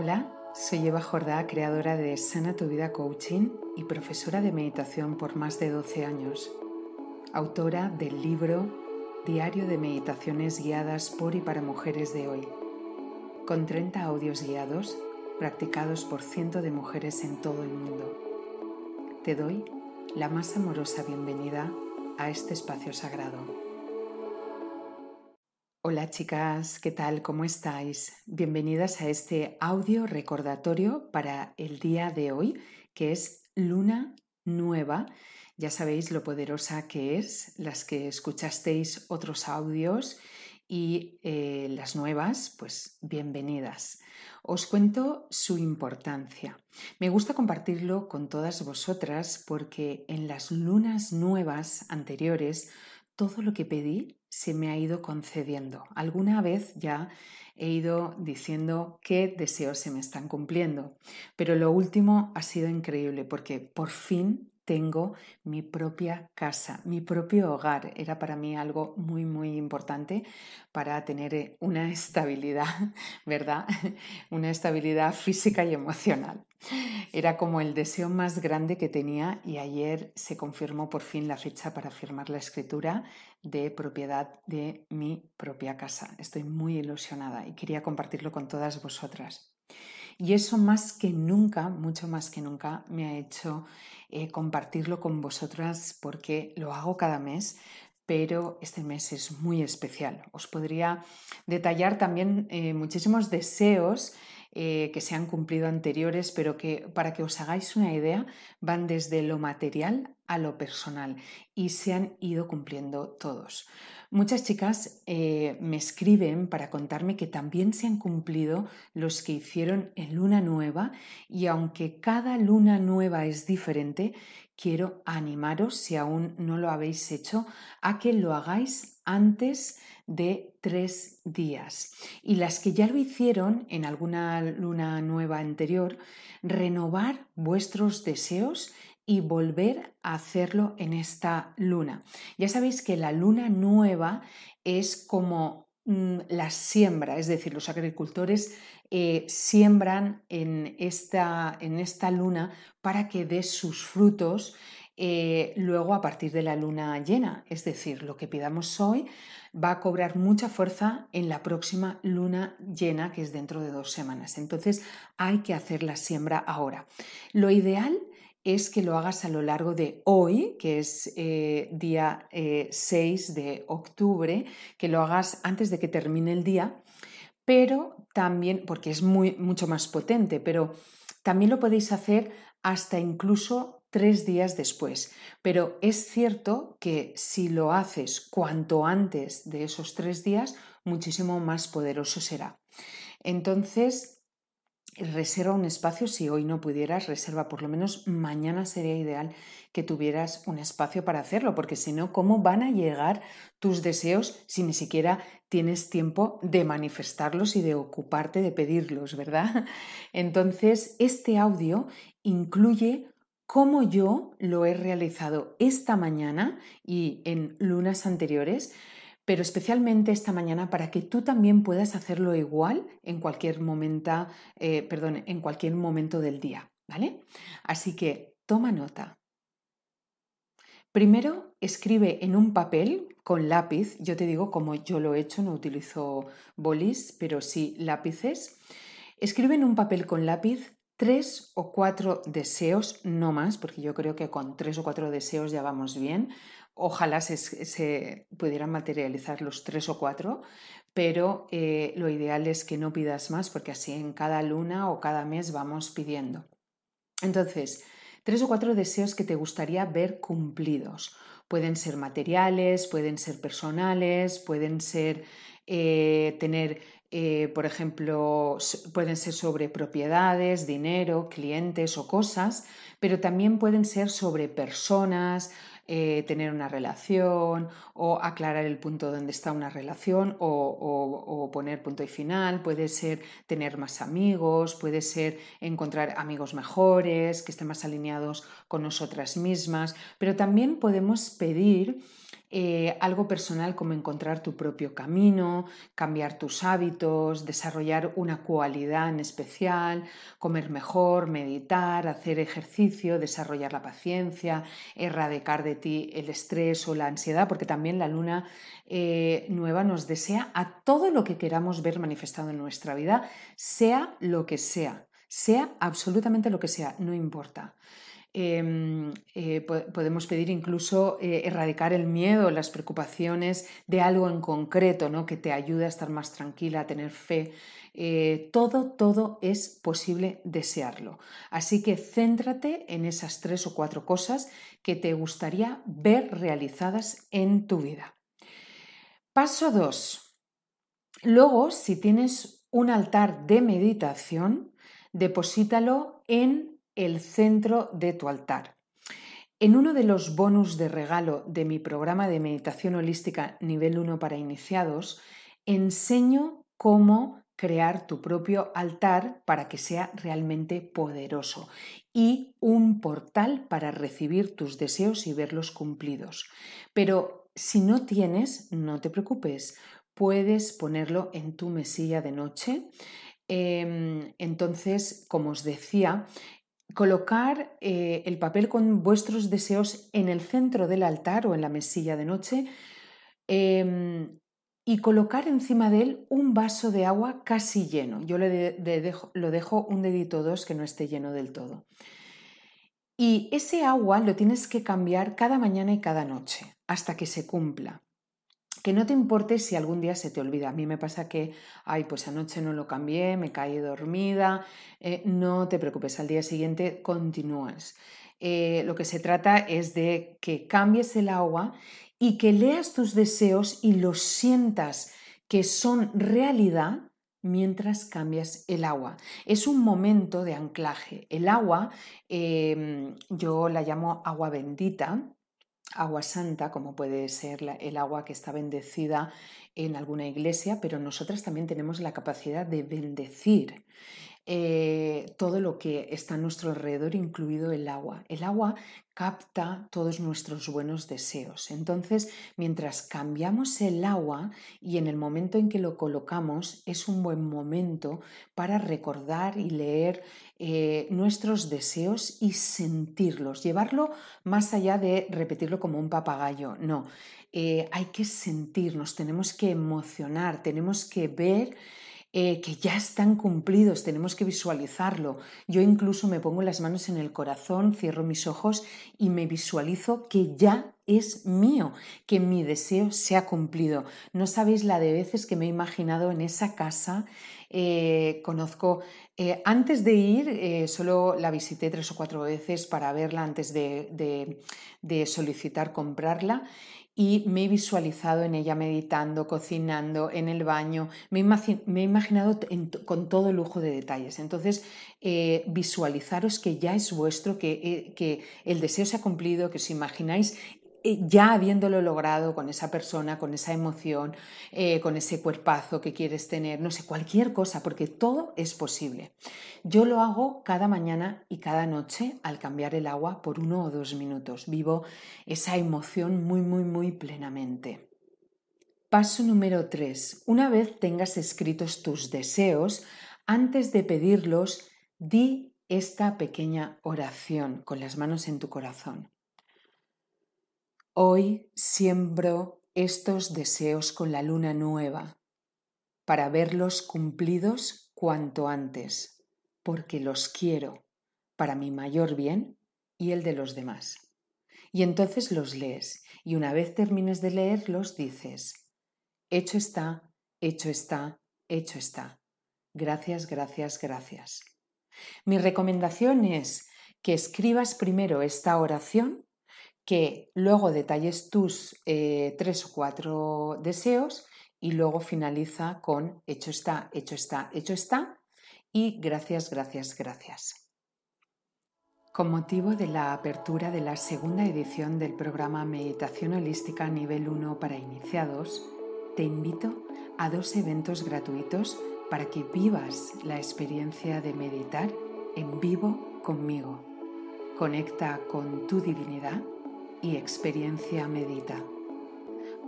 Hola, soy Eva Jordá, creadora de Sana tu Vida Coaching y profesora de meditación por más de 12 años. Autora del libro Diario de Meditaciones Guiadas por y para Mujeres de hoy, con 30 audios guiados practicados por cientos de mujeres en todo el mundo. Te doy la más amorosa bienvenida a este espacio sagrado. Hola chicas, ¿qué tal? ¿Cómo estáis? Bienvenidas a este audio recordatorio para el día de hoy, que es luna nueva. Ya sabéis lo poderosa que es, las que escuchasteis otros audios y eh, las nuevas, pues bienvenidas. Os cuento su importancia. Me gusta compartirlo con todas vosotras porque en las lunas nuevas anteriores todo lo que pedí se me ha ido concediendo. Alguna vez ya he ido diciendo qué deseos se me están cumpliendo, pero lo último ha sido increíble porque por fin tengo mi propia casa, mi propio hogar. Era para mí algo muy, muy importante para tener eh, una estabilidad, ¿verdad? Una estabilidad física y emocional. Era como el deseo más grande que tenía y ayer se confirmó por fin la fecha para firmar la escritura de propiedad de mi propia casa. Estoy muy ilusionada y quería compartirlo con todas vosotras. Y eso más que nunca, mucho más que nunca, me ha hecho eh, compartirlo con vosotras porque lo hago cada mes, pero este mes es muy especial. Os podría detallar también eh, muchísimos deseos eh, que se han cumplido anteriores, pero que para que os hagáis una idea van desde lo material a lo personal y se han ido cumpliendo todos. Muchas chicas eh, me escriben para contarme que también se han cumplido los que hicieron en luna nueva y aunque cada luna nueva es diferente, quiero animaros, si aún no lo habéis hecho, a que lo hagáis antes de tres días. Y las que ya lo hicieron en alguna luna nueva anterior, renovar vuestros deseos y volver a hacerlo en esta luna. Ya sabéis que la luna nueva es como mm, la siembra, es decir, los agricultores eh, siembran en esta, en esta luna para que dé sus frutos eh, luego a partir de la luna llena. Es decir, lo que pidamos hoy va a cobrar mucha fuerza en la próxima luna llena, que es dentro de dos semanas. Entonces hay que hacer la siembra ahora. Lo ideal es que lo hagas a lo largo de hoy, que es eh, día 6 eh, de octubre, que lo hagas antes de que termine el día, pero también, porque es muy, mucho más potente, pero también lo podéis hacer hasta incluso tres días después. Pero es cierto que si lo haces cuanto antes de esos tres días, muchísimo más poderoso será. Entonces, reserva un espacio, si hoy no pudieras, reserva por lo menos mañana sería ideal que tuvieras un espacio para hacerlo, porque si no, ¿cómo van a llegar tus deseos si ni siquiera tienes tiempo de manifestarlos y de ocuparte de pedirlos, ¿verdad? Entonces, este audio incluye cómo yo lo he realizado esta mañana y en lunas anteriores pero especialmente esta mañana para que tú también puedas hacerlo igual en cualquier momento, eh, perdón, en cualquier momento del día, ¿vale? Así que toma nota. Primero, escribe en un papel con lápiz, yo te digo como yo lo he hecho, no utilizo bolis, pero sí lápices. Escribe en un papel con lápiz tres o cuatro deseos, no más, porque yo creo que con tres o cuatro deseos ya vamos bien ojalá se, pudieran materializar los tres o cuatro, pero eh, lo ideal es que no pidas más porque así en cada luna o cada mes vamos pidiendo. Entonces, tres o cuatro deseos que te gustaría ver cumplidos. Pueden ser materiales, pueden ser personales, pueden ser eh, tener, eh, por ejemplo, pueden ser sobre propiedades, dinero, clientes o cosas, pero también pueden ser sobre personas, eh, tener una relación o aclarar el punto donde está una relación o, poner punto y final, puede ser tener más amigos, puede ser encontrar amigos mejores, que estén más alineados con nosotras mismas, pero también podemos pedir eh, algo personal como encontrar tu propio camino, cambiar tus hábitos, desarrollar una cualidad en especial, comer mejor, meditar, hacer ejercicio, desarrollar la paciencia, erradicar de ti el estrés o la ansiedad, porque también la luna eh, nueva nos desea a todo lo que queramos ver manifestado en nuestra vida, sea lo que sea, sea absolutamente lo que sea, no importa. Em, eh, podemos pedir incluso eh, erradicar el miedo, las preocupaciones de algo en concreto, ¿no? que te ayude a estar más tranquila, a tener fe. Eh, todo, todo es posible desearlo. Así que céntrate en esas tres o cuatro cosas que te gustaría ver realizadas en tu vida. Paso 2. Luego, si tienes un altar de meditación, deposítalo en el centro de tu altar. En uno de los bonus de regalo de mi programa de meditación holística nivel 1 para iniciados, enseño cómo crear tu propio altar para que sea realmente poderoso y un portal para recibir tus deseos y verlos cumplidos. Pero si no tienes, no te preocupes, puedes ponerlo en tu mesilla de noche. Em, entonces, como os decía, colocar eh, el papel con vuestros deseos en el centro del altar o en la mesilla de noche em, y colocar encima de él un vaso de agua casi lleno. Yo dejo, lo dejo un dedito dos que no esté lleno del todo. Y ese agua lo tienes que cambiar cada mañana y cada noche hasta que se cumpla que no te importe si algún día se te olvida. A mí me pasa que, ay, pues anoche no lo cambié, me caí dormida. Eh, no te preocupes, al día siguiente continúas. Eh, lo que se trata es de que cambies el agua y que leas tus deseos y los sientas que son realidad mientras cambias el agua. Es un momento de anclaje. El agua, em, yo la llamo agua bendita, agua santa, como puede ser el agua que está bendecida en alguna iglesia, pero nosotras también tenemos la capacidad de bendecir eh, todo lo que está a nuestro alrededor, incluido el agua. El agua capta todos nuestros buenos deseos. Entonces, mientras cambiamos el agua y en el momento en que lo colocamos, es un buen momento para recordar y leer eh, nuestros deseos y sentirlos, llevarlo más allá de repetirlo como un papagayo. No, eh, hay que sentirnos, tenemos que emocionar, tenemos que ver eh, que ya están cumplidos, tenemos que visualizarlo. Yo incluso me pongo las manos en el corazón, cierro mis ojos y me visualizo que ya es mío, que mi deseo se ha cumplido. No sabéis la de veces que me he imaginado en esa casa. Eh, conozco, eh, antes de ir, solo la visité tres o cuatro veces para verla antes de solicitar comprarla y me he visualizado en ella meditando, cocinando, en el baño, me, he imaginado con todo lujo de detalles. Entonces, eh, visualizaros que ya es vuestro, que, eh, que el deseo se ha cumplido, que os imagináis eh, ya habiéndolo logrado con esa persona, con esa emoción, eh, con ese cuerpazo que quieres tener, no sé, cualquier cosa, porque todo es posible. Yo lo hago cada mañana y cada noche al cambiar el agua por uno o dos minutos. Vivo esa emoción muy, muy, muy plenamente. Paso número tres. Una vez tengas escritos tus deseos, antes de pedirlos, di esta pequeña oración con las manos en tu corazón. Hoy siembro estos deseos con la luna nueva para verlos cumplidos cuanto antes, porque los quiero para mi mayor bien y el de los demás. Y entonces los lees y una vez termines de leerlos dices, hecho está, hecho está, hecho está. Gracias, gracias, gracias. Mi recomendación es que escribas primero esta oración que luego detalles tus eh, tres o cuatro deseos y luego finaliza con hecho está, hecho está, hecho está y gracias, gracias, gracias. Con motivo de la apertura de la segunda edición del programa Meditación Holística Nivel 1 para iniciados, te invito a dos eventos gratuitos para que vivas la experiencia de meditar en vivo conmigo. Conecta con tu divinidad y experiencia medita.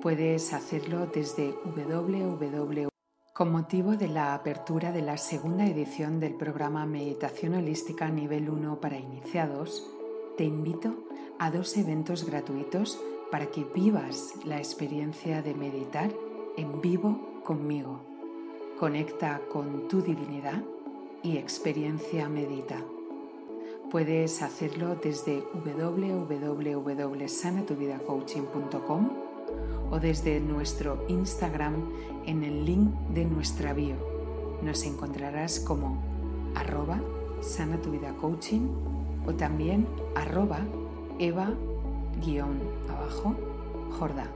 Puedes hacerlo desde www. Con motivo de la apertura de la segunda edición del programa Meditación Holística Nivel 1 para iniciados, te invito a dos eventos gratuitos para que vivas la experiencia de meditar en vivo conmigo. Conecta con tu divinidad y experiencia medita. Puedes hacerlo desde www.sanatuvidacoaching.com o desde nuestro Instagram en el link de nuestra bio. Nos encontrarás como arroba sana tu vida coaching o también arroba eva guion abajo jorda.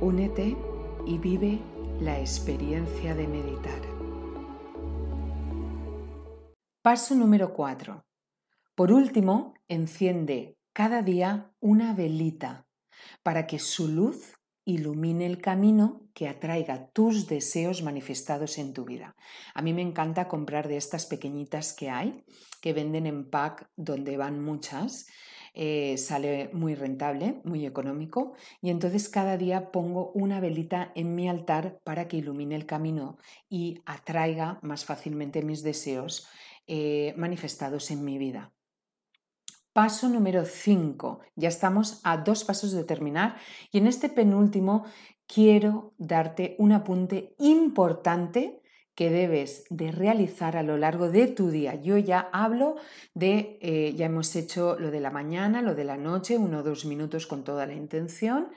Únete y vive la experiencia de meditar. Paso número 4. Por último, enciende cada día una velita para que su luz ilumine el camino que atraiga tus deseos manifestados en tu vida. A mí me encanta comprar de estas pequeñitas que hay, que venden en pack donde van muchas. Eh, sale muy rentable, muy económico, y entonces cada día pongo una velita en mi altar para que ilumine el camino y atraiga más fácilmente mis deseos eh, manifestados en mi vida. Paso número 5. Ya estamos a dos pasos de terminar y en este penúltimo quiero darte un apunte importante que debes de realizar a lo largo de tu día. Yo ya hablo de, eh, ya hemos hecho lo de la mañana, lo de la noche, uno o dos minutos con toda la intención,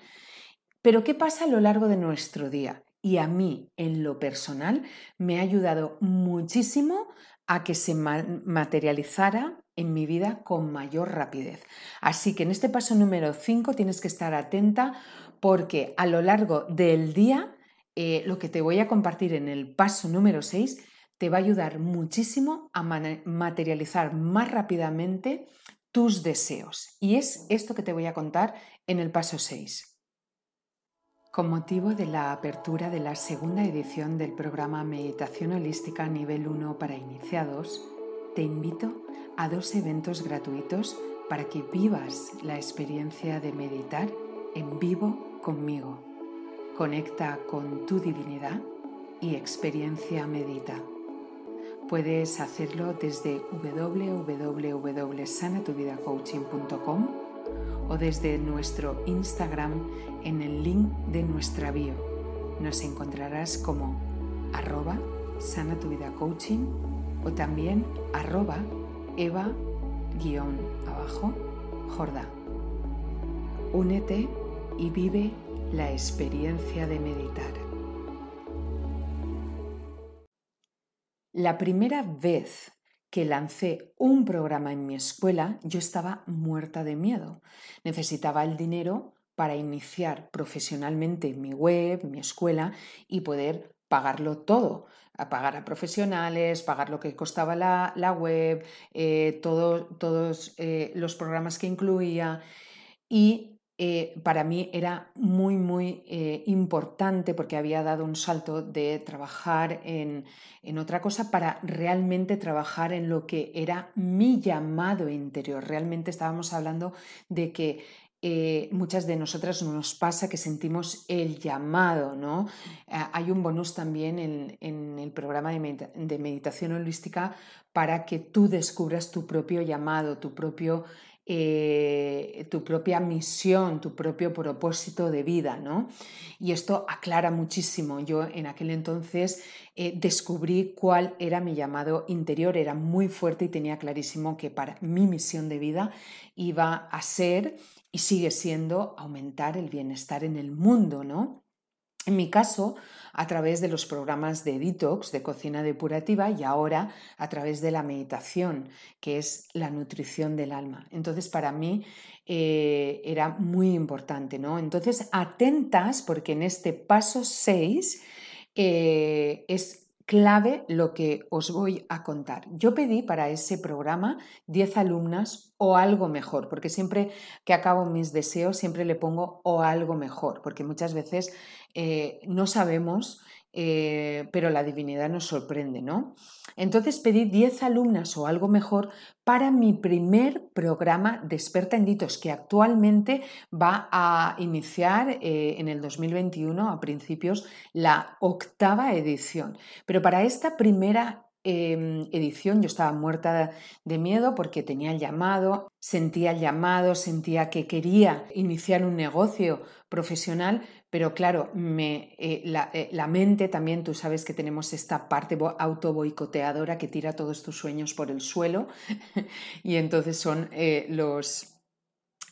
pero ¿qué pasa a lo largo de nuestro día? Y a mí, en lo personal, me ha ayudado muchísimo a que se materializara en mi vida con mayor rapidez. Así que en este paso número 5 tienes que estar atenta porque a lo largo del día eh, lo que te voy a compartir en el paso número 6 te va a ayudar muchísimo a materializar más rápidamente tus deseos. Y es esto que te voy a contar en el paso 6. Con motivo de la apertura de la segunda edición del programa Meditación Holística Nivel 1 para iniciados, te invito a dos eventos gratuitos para que vivas la experiencia de meditar en vivo conmigo. Conecta con tu divinidad y experiencia medita. Puedes hacerlo desde www.sanatuvidacoaching.com o desde nuestro Instagram en el link de nuestra bio. Nos encontrarás como arroba sana tu vida coaching o también arroba eva guion abajo jorda. Únete y vive la experiencia de meditar. La primera vez que lancé un programa en mi escuela, yo estaba muerta de miedo. Necesitaba el dinero para iniciar profesionalmente mi web, mi escuela y poder pagarlo todo, a pagar a profesionales, pagar lo que costaba la, web, eh, todos eh, los programas que incluía y eh, para mí era muy, muy eh, importante porque había dado un salto de trabajar en, otra cosa para realmente trabajar en lo que era mi llamado interior. Realmente estábamos hablando de que eh, muchas de nosotras nos pasa que sentimos el llamado, ¿no? hay un bonus también en, el programa de, meditación holística para que tú descubras tu propio llamado, tu propio eh, tu propia misión, tu propio propósito de vida, ¿no? Y esto aclara muchísimo. Yo en aquel entonces eh, descubrí cuál era mi llamado interior, era muy fuerte y tenía clarísimo que para mi misión de vida iba a ser y sigue siendo aumentar el bienestar en el mundo, ¿no? En mi caso, a través de los programas de detox, de cocina depurativa y ahora a través de la meditación, que es la nutrición del alma. Entonces, para mí eh, era muy importante, ¿no? Entonces, atentas porque en este paso 6 eh, es clave lo que os voy a contar. Yo pedí para ese programa 10 alumnas o algo mejor, porque siempre que acabo mis deseos siempre le pongo o algo mejor, porque muchas veces eh, no sabemos eh, pero la divinidad nos sorprende, ¿no? Entonces pedí 10 alumnas o algo mejor para mi primer programa de experta en ditos, que actualmente va a iniciar eh, en el 2021, a principios, la octava edición. Pero para esta primera Em, edición yo estaba muerta de miedo porque tenía el llamado, sentía el llamado, sentía que quería iniciar un negocio profesional, pero claro, me, eh, eh, la, mente también, tú sabes que tenemos esta parte auto boicoteadora que tira todos tus sueños por el suelo y entonces son eh, los,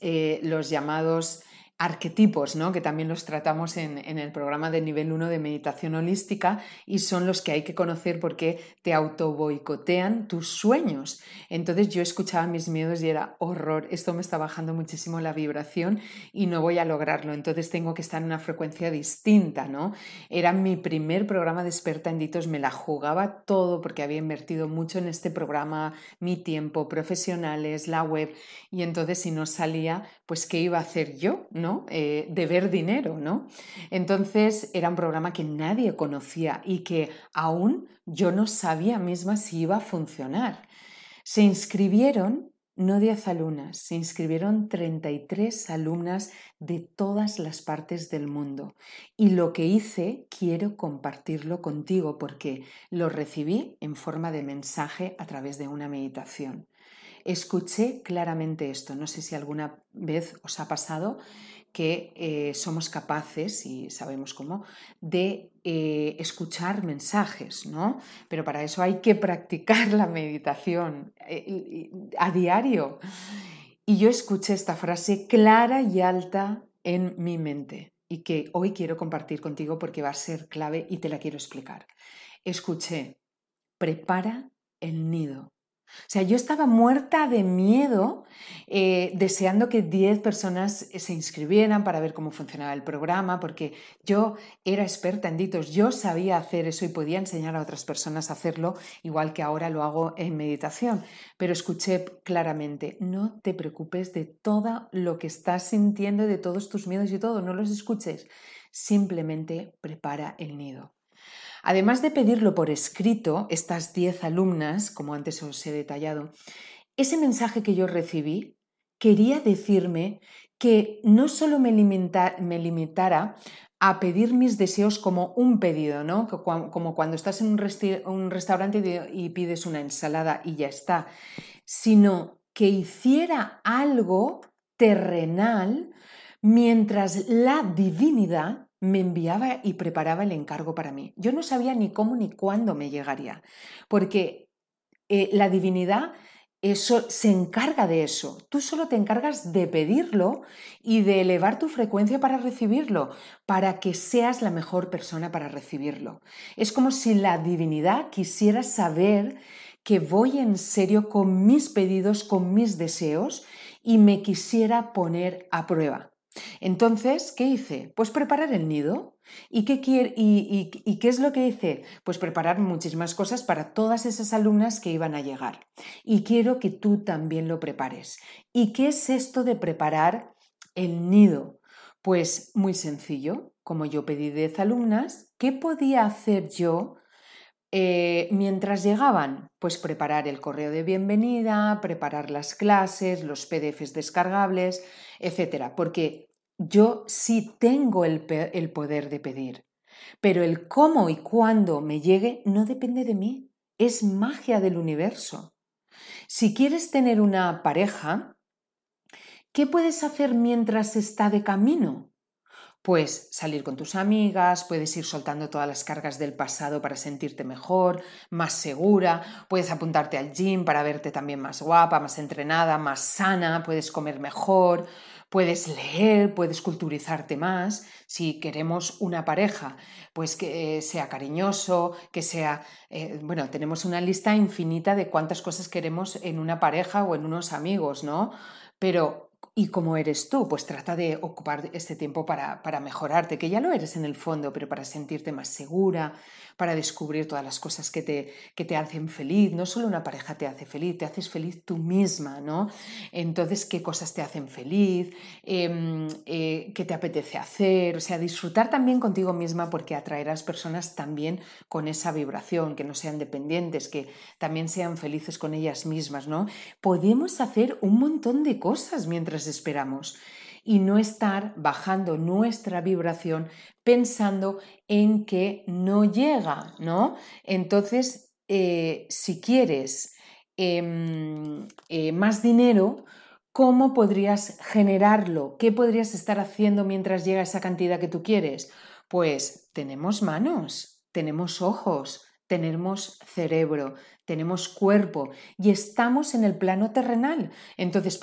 los llamados arquetipos, ¿no? que también los tratamos en, el programa de nivel 1 de meditación holística y son los que hay que conocer porque te auto boicotean tus sueños. Entonces yo escuchaba mis miedos y era horror, esto me está bajando muchísimo la vibración y no voy a lograrlo, entonces tengo que estar en una frecuencia distinta. ¿no? Era mi primer programa de experta en ditos, me la jugaba todo porque había invertido mucho en este programa, mi tiempo, profesionales, la web y entonces si no salía, pues ¿qué iba a hacer yo? ¿no? Eh, de ver dinero, ¿no? Entonces era un programa que nadie conocía y que aún yo no sabía misma si iba a funcionar. Se inscribieron no 10 alumnas, se inscribieron 33 alumnas de todas las partes del mundo. Y lo que hice quiero compartirlo contigo porque lo recibí en forma de mensaje a través de una meditación. Escuché claramente esto, no sé si alguna vez os ha pasado que eh, somos capaces, y sabemos cómo, de eh, escuchar mensajes, ¿no? Pero para eso hay que practicar la meditación eh, a diario. Y yo escuché esta frase clara y alta en mi mente y que hoy quiero compartir contigo porque va a ser clave y te la quiero explicar. Escuché, prepara el nido. O sea, yo estaba muerta de miedo, eh, deseando que 10 personas se inscribieran para ver cómo funcionaba el programa, porque yo era experta en ditos, yo sabía hacer eso y podía enseñar a otras personas a hacerlo, igual que ahora lo hago en meditación. Pero escuché claramente, no te preocupes de todo lo que estás sintiendo, de todos tus miedos y todo, no los escuches, simplemente prepara el nido. Además de pedirlo por escrito, estas 10 alumnas, como antes os he detallado, ese mensaje que yo recibí quería decirme que no solo me, limitara a pedir mis deseos como un pedido, ¿no? Como cuando estás en un restaurante y pides una ensalada y ya está, sino que hiciera algo terrenal mientras la divinidad me enviaba y preparaba el encargo para mí. Yo no sabía ni cómo ni cuándo me llegaría, porque eh, la divinidad eso, se encarga de eso. Tú solo te encargas de pedirlo y de elevar tu frecuencia para recibirlo, para que seas la mejor persona para recibirlo. Es como si la divinidad quisiera saber que voy en serio con mis pedidos, con mis deseos y me quisiera poner a prueba. Entonces, ¿qué hice? Pues preparar el nido. ¿Y qué, y, qué es lo que hice? Pues preparar muchísimas cosas para todas esas alumnas que iban a llegar. Y quiero que tú también lo prepares. ¿Y qué es esto de preparar el nido? Pues muy sencillo. Como yo pedí 10 alumnas, ¿qué podía hacer yo eh, mientras llegaban, pues preparar el correo de bienvenida, preparar las clases, los PDFs descargables, etcétera, porque yo sí tengo el, el poder de pedir, pero el cómo y cuándo me llegue no depende de mí, es magia del universo. Si quieres tener una pareja, ¿qué puedes hacer mientras está de camino? Pues salir con tus amigas, puedes ir soltando todas las cargas del pasado para sentirte mejor, más segura, puedes apuntarte al gym para verte también más guapa, más entrenada, más sana, puedes comer mejor, puedes leer, puedes culturizarte más. Si queremos una pareja, pues que sea cariñoso, que sea, eh, bueno, tenemos una lista infinita de cuántas cosas queremos en una pareja o en unos amigos, ¿no? Pero ¿Y cómo eres tú? Pues trata de ocupar este tiempo para, para, mejorarte, que ya lo eres en el fondo, pero para sentirte más segura, para descubrir todas las cosas que te, que te hacen feliz. No solo una pareja te hace feliz, te haces feliz tú misma, ¿no? Entonces, ¿qué cosas te hacen feliz? Em, eh, ¿Qué te apetece hacer? O sea, disfrutar también contigo misma porque atraerás personas también con esa vibración, que no sean dependientes, que también sean felices con ellas mismas, ¿no? Podemos hacer un montón de cosas mientras esperamos y no estar bajando nuestra vibración pensando en que no llega, ¿no? Entonces, eh, si quieres em, eh, más dinero, ¿cómo podrías generarlo? ¿Qué podrías estar haciendo mientras llega esa cantidad que tú quieres? Pues tenemos manos, tenemos ojos, tenemos cerebro, tenemos cuerpo y estamos en el plano terrenal. Entonces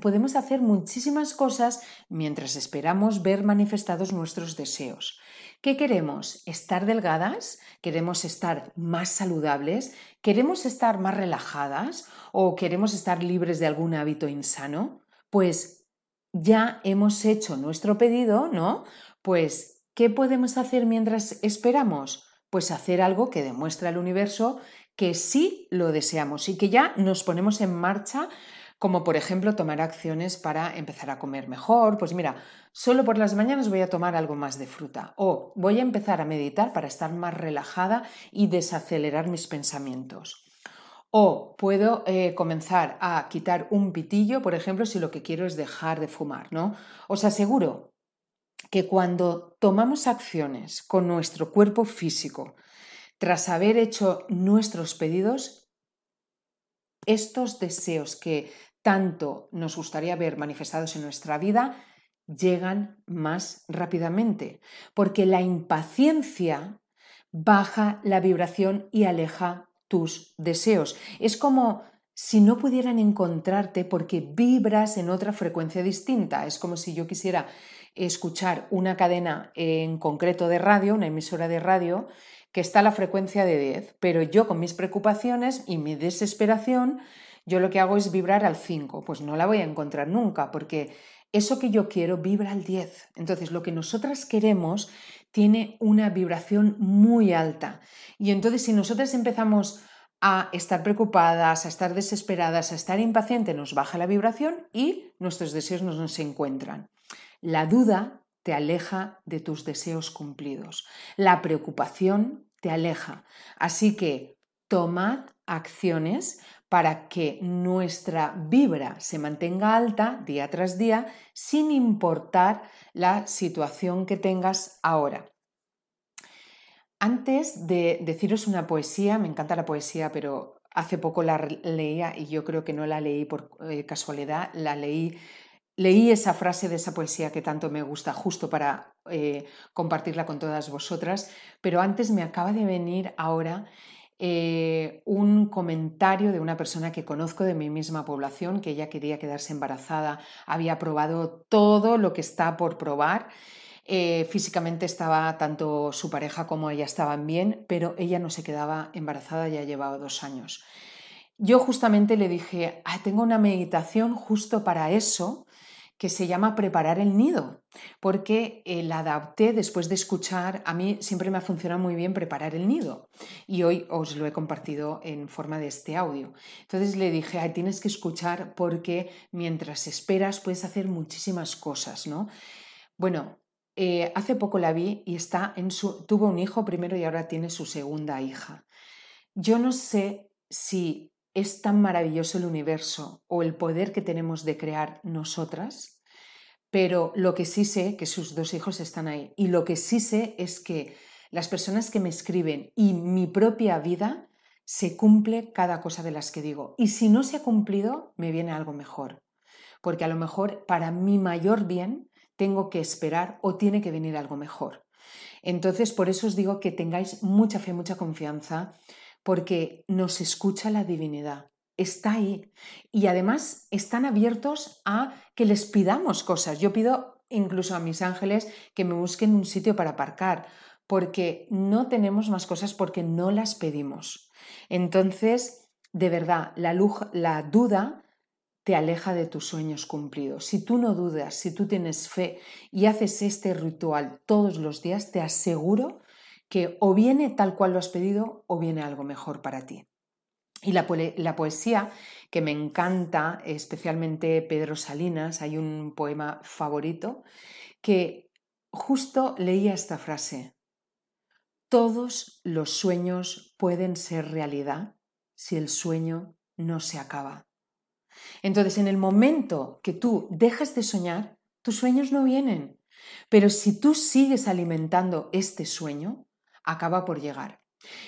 podemos hacer muchísimas cosas mientras esperamos ver manifestados nuestros deseos. ¿Qué queremos? ¿Estar delgadas? ¿Queremos estar más saludables? ¿Queremos estar más relajadas? ¿O queremos estar libres de algún hábito insano? Pues ya hemos hecho nuestro pedido, ¿no? Pues, ¿qué podemos hacer mientras esperamos? Pues hacer algo que demuestre al universo que sí lo deseamos y que ya nos ponemos en marcha, como por ejemplo tomar acciones para empezar a comer mejor. Pues mira, solo por las mañanas voy a tomar algo más de fruta o voy a empezar a meditar para estar más relajada y desacelerar mis pensamientos. O puedo eh, comenzar a quitar un pitillo, por ejemplo, si lo que quiero es dejar de fumar, ¿no? Os aseguro que cuando tomamos acciones con nuestro cuerpo físico, tras haber hecho nuestros pedidos, estos deseos que tanto nos gustaría ver manifestados en nuestra vida llegan más rápidamente, porque la impaciencia baja la vibración y aleja tus deseos. Es como si no pudieran encontrarte porque vibras en otra frecuencia distinta. Es como si yo quisiera escuchar una cadena en concreto de radio, una emisora de radio, que está a la frecuencia de 10, pero yo con mis preocupaciones y mi desesperación, yo lo que hago es vibrar al 5, pues no la voy a encontrar nunca, porque eso que yo quiero vibra al 10. Entonces, lo que nosotras queremos tiene una vibración muy alta. Y entonces, si nosotras empezamos a estar preocupadas, a estar desesperadas, a estar impacientes, nos baja la vibración y nuestros deseos no nos encuentran. La duda te aleja de tus deseos cumplidos. La preocupación te aleja. Así que tomad acciones para que nuestra vibra se mantenga alta día tras día sin importar la situación que tengas ahora. Antes de deciros una poesía, me encanta la poesía, pero hace poco la leía y yo creo que no la leí por eh, casualidad, la leí Leí esa frase de esa poesía que tanto me gusta justo para eh, compartirla con todas vosotras, pero antes me acaba de venir ahora eh, un comentario de una persona que conozco de mi misma población, que ella quería quedarse embarazada, había probado todo lo que está por probar. Eh, físicamente estaba tanto su pareja como ella estaban bien, pero ella no se quedaba embarazada, ya llevaba dos años. Yo justamente le dije, ah, tengo una meditación justo para eso, que se llama Preparar el nido, porque la adapté después de escuchar, a mí siempre me ha funcionado muy bien preparar el nido y hoy os lo he compartido en forma de este audio. Entonces le dije, Ay, tienes que escuchar porque mientras esperas puedes hacer muchísimas cosas, ¿no? Bueno, eh, hace poco la vi y está en su, tuvo un hijo primero y ahora tiene su segunda hija. Yo no sé si es tan maravilloso el universo o el poder que tenemos de crear nosotras, pero lo que sí sé, que sus dos hijos están ahí, y lo que sí sé es que las personas que me escriben y mi propia vida se cumple cada cosa de las que digo. Y si no se ha cumplido, me viene algo mejor. Porque a lo mejor para mi mayor bien tengo que esperar o tiene que venir algo mejor. Entonces, por eso os digo que tengáis mucha fe, mucha confianza, porque nos escucha la divinidad, está ahí. Y además están abiertos a que les pidamos cosas. Yo pido incluso a mis ángeles que me busquen un sitio para aparcar, porque no tenemos más cosas porque no las pedimos. Entonces, de verdad, la, la duda te aleja de tus sueños cumplidos. Si tú no dudas, si tú tienes fe y haces este ritual todos los días, te aseguro que o viene tal cual lo has pedido o viene algo mejor para ti. Y la, poesía, que me encanta, especialmente Pedro Salinas, hay un poema favorito, que justo leía esta frase, todos los sueños pueden ser realidad si el sueño no se acaba. Entonces, en el momento que tú dejas de soñar, tus sueños no vienen. Pero si tú sigues alimentando este sueño, acaba por llegar.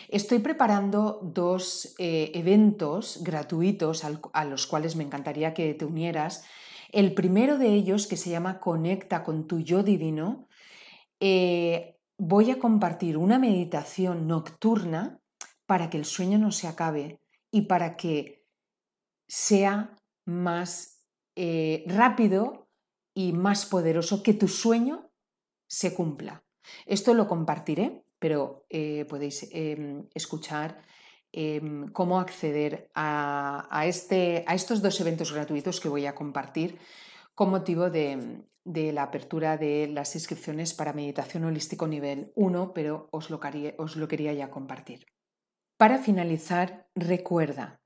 Estoy preparando dos eh, eventos gratuitos a los cuales me encantaría que te unieras. El primero de ellos, que se llama Conecta con tu yo divino, eh, voy a compartir una meditación nocturna para que el sueño no se acabe y para que sea más eh, rápido y más poderoso, que tu sueño se cumpla. Esto lo compartiré pero eh, podéis em, escuchar em, cómo acceder a, este, a, estos dos eventos gratuitos que voy a compartir con motivo de, la apertura de las inscripciones para meditación holístico nivel 1, pero os lo, os lo quería ya compartir. Para finalizar, recuerda,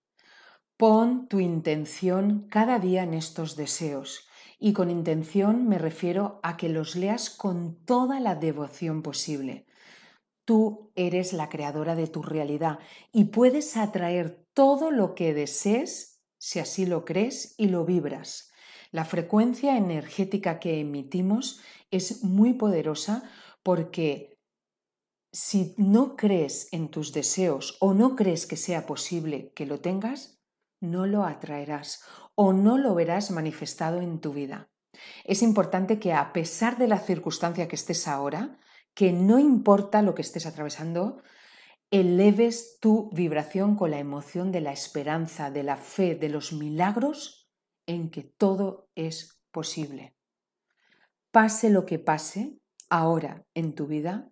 pon tu intención cada día en estos deseos. Y con intención me refiero a que los leas con toda la devoción posible. Tú eres la creadora de tu realidad y puedes atraer todo lo que desees si así lo crees y lo vibras. La frecuencia energética que emitimos es muy poderosa porque si no crees en tus deseos o no crees que sea posible que lo tengas, no lo atraerás o no lo verás manifestado en tu vida. Es importante que a pesar de la circunstancia que estés ahora, que no importa lo que estés atravesando, eleves tu vibración con la emoción de la esperanza, de la fe, de los milagros en que todo es posible. Pase lo que pase ahora en tu vida,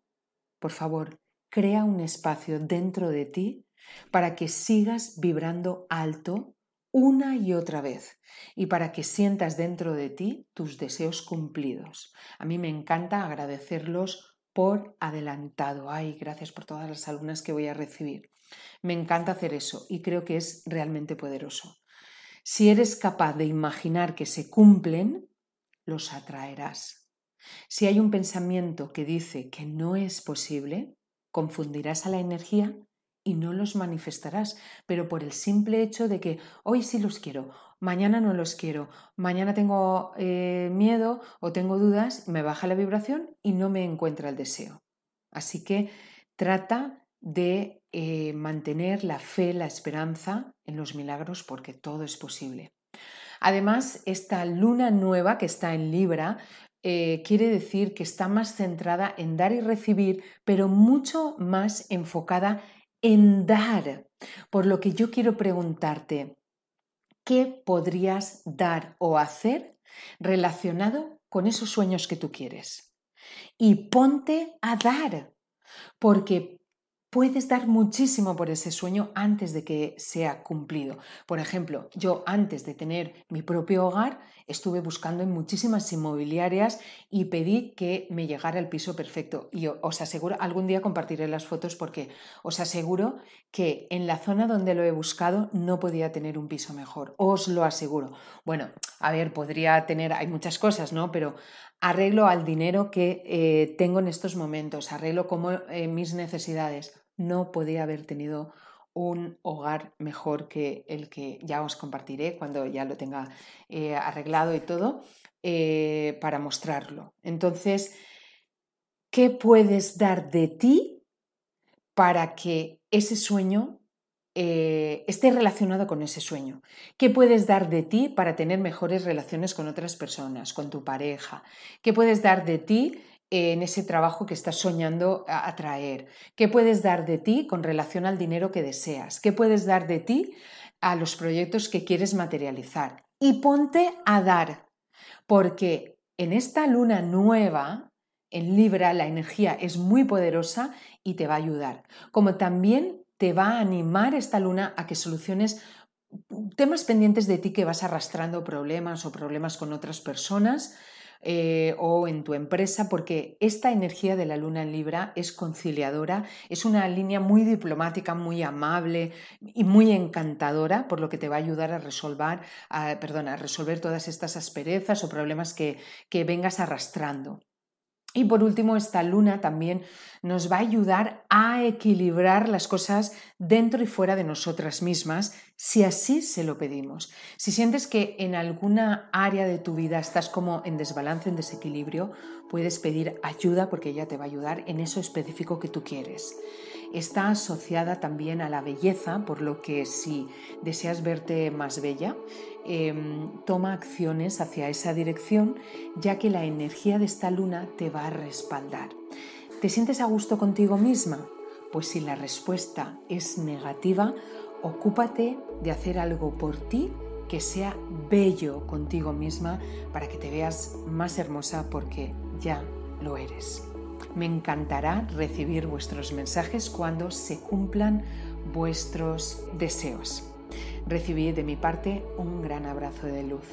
por favor, crea un espacio dentro de ti para que sigas vibrando alto una y otra vez y para que sientas dentro de ti tus deseos cumplidos. A mí me encanta agradecerlos por adelantado. Ay, gracias por todas las alumnas que voy a recibir. Me encanta hacer eso y creo que es realmente poderoso. Si eres capaz de imaginar que se cumplen, los atraerás. Si hay un pensamiento que dice que no es posible, confundirás a la energía y no los manifestarás, pero por el simple hecho de que hoy sí los quiero, mañana no los quiero, mañana tengo eh, miedo o tengo dudas, me baja la vibración y no me encuentra el deseo. Así que trata de eh, mantener la fe, la esperanza en los milagros porque todo es posible. Además, esta luna nueva que está en Libra eh, quiere decir que está más centrada en dar y recibir, pero mucho más enfocada en dar. Por lo que yo quiero preguntarte, ¿qué podrías dar o hacer relacionado con esos sueños que tú quieres? Y ponte a dar, porque puedes dar muchísimo por ese sueño antes de que sea cumplido. Por ejemplo, yo antes de tener mi propio hogar estuve buscando en muchísimas inmobiliarias y pedí que me llegara el piso perfecto. Y os aseguro, algún día compartiré las fotos porque os aseguro que en la zona donde lo he buscado no podía tener un piso mejor. Os lo aseguro. Bueno, a ver, podría tener, hay muchas cosas, ¿no? Pero arreglo al dinero que eh, tengo en estos momentos, arreglo como eh, mis necesidades no podía haber tenido un hogar mejor que el que ya os compartiré cuando ya lo tenga eh, arreglado y todo eh, para mostrarlo. Entonces, ¿qué puedes dar de ti para que ese sueño eh, esté relacionado con ese sueño? ¿Qué puedes dar de ti para tener mejores relaciones con otras personas, con tu pareja? ¿Qué puedes dar de ti en ese trabajo que estás soñando atraer? ¿Qué puedes dar de ti con relación al dinero que deseas? ¿Qué puedes dar de ti a los proyectos que quieres materializar? Y ponte a dar, porque en esta luna nueva, en Libra, la energía es muy poderosa y te va a ayudar. Como también te va a animar esta luna a que soluciones temas pendientes de ti que vas arrastrando problemas o problemas con otras personas, eh, o en tu empresa, porque esta energía de la luna en Libra es conciliadora, es una línea muy diplomática, muy amable y muy encantadora, por lo que te va a ayudar a resolver, a, a resolver todas estas asperezas o problemas que, que vengas arrastrando. Y por último, esta luna también nos va a ayudar a equilibrar las cosas dentro y fuera de nosotras mismas, si así se lo pedimos. Si sientes que en alguna área de tu vida estás como en desbalance, en desequilibrio, puedes pedir ayuda porque ella te va a ayudar en eso específico que tú quieres está asociada también a la belleza, por lo que si deseas verte más bella, em, toma acciones hacia esa dirección, ya que la energía de esta luna te va a respaldar. ¿Te sientes a gusto contigo misma? Pues si la respuesta es negativa, ocúpate de hacer algo por ti que sea bello contigo misma para que te veas más hermosa porque ya lo eres. Me encantará recibir vuestros mensajes cuando se cumplan vuestros deseos. Recibid de mi parte un gran abrazo de luz.